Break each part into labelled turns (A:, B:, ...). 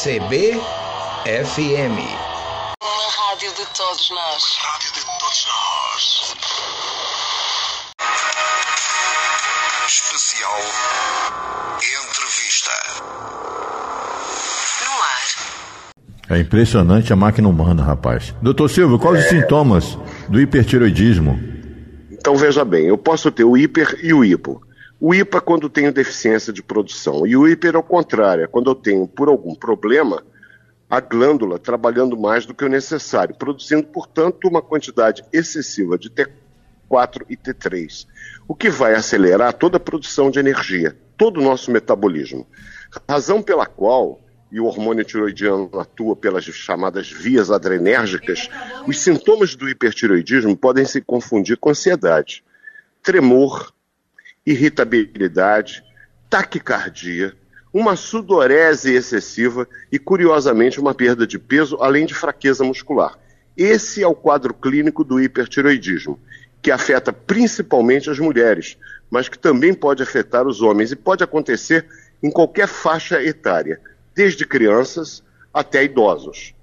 A: CBFM.
B: Uma rádio de todos nós.
C: Rádio de todos nós. Especial Entrevista.
B: No ar.
D: É impressionante a máquina humana, rapaz. Doutor Silvio, quais os sintomas do hipertiroidismo?
E: Então veja bem, eu posso ter o hiper e o hipo. O é quando tenho deficiência de produção, e o hiper é o contrário, é quando eu tenho, por algum problema, a glândula trabalhando mais do que o necessário, produzindo, portanto, uma quantidade excessiva de T4 e T3, o que vai acelerar toda a produção de energia, todo o nosso metabolismo. Razão pela qual, e o hormônio tiroidiano atua pelas chamadas vias adrenérgicas, os sintomas do hipertiroidismo podem se confundir com ansiedade, tremor, irritabilidade, taquicardia, uma sudorese excessiva e, curiosamente, uma perda de peso, além de fraqueza muscular. Esse é o quadro clínico do hipertiroidismo, que afeta principalmente as mulheres, mas que também pode afetar os homens e pode acontecer em qualquer faixa etária, desde crianças até idosos.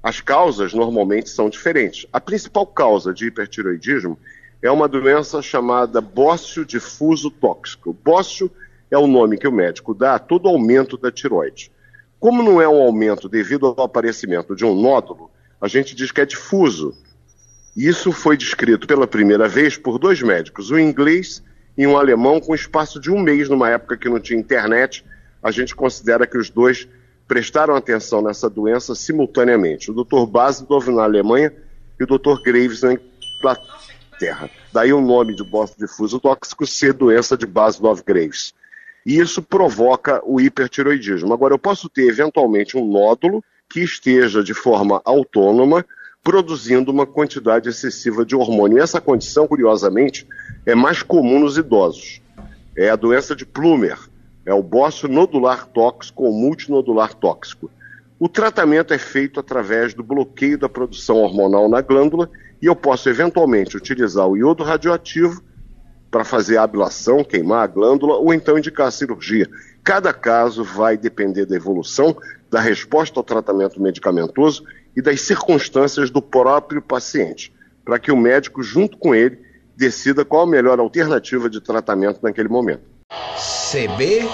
E: As causas normalmente são diferentes. A principal causa de hipertiroidismo é uma doença chamada bócio difuso tóxico. Bócio é o nome que o médico dá a todo aumento da tiroide. Como não é um aumento devido ao aparecimento de um nódulo, a gente diz que é difuso. Isso foi descrito pela primeira vez por dois médicos, um inglês e um alemão, com espaço de um mês, numa época que não tinha internet. A gente considera que os dois prestaram atenção nessa doença simultaneamente. O Dr. Basdorf na Alemanha e o Dr. Graves na Inglaterra. Daí o nome de bócio difuso tóxico ser doença de Basdorf-Graves. E isso provoca o hipertiroidismo. Agora, eu posso ter eventualmente um nódulo que esteja de forma autônoma produzindo uma quantidade excessiva de hormônio. E essa condição, curiosamente, é mais comum nos idosos. É a doença de Plumer, é o bócio nodular tóxico ou multinodular tóxico. O tratamento é feito através do bloqueio da produção hormonal na glândula e eu posso eventualmente utilizar o iodo radioativo para fazer a ablação, queimar a glândula ou então indicar a cirurgia. Cada caso vai depender da evolução, da resposta ao tratamento medicamentoso e das circunstâncias do próprio paciente, para que o médico, junto com ele, decida qual a melhor alternativa de tratamento naquele momento.
A: CBFM.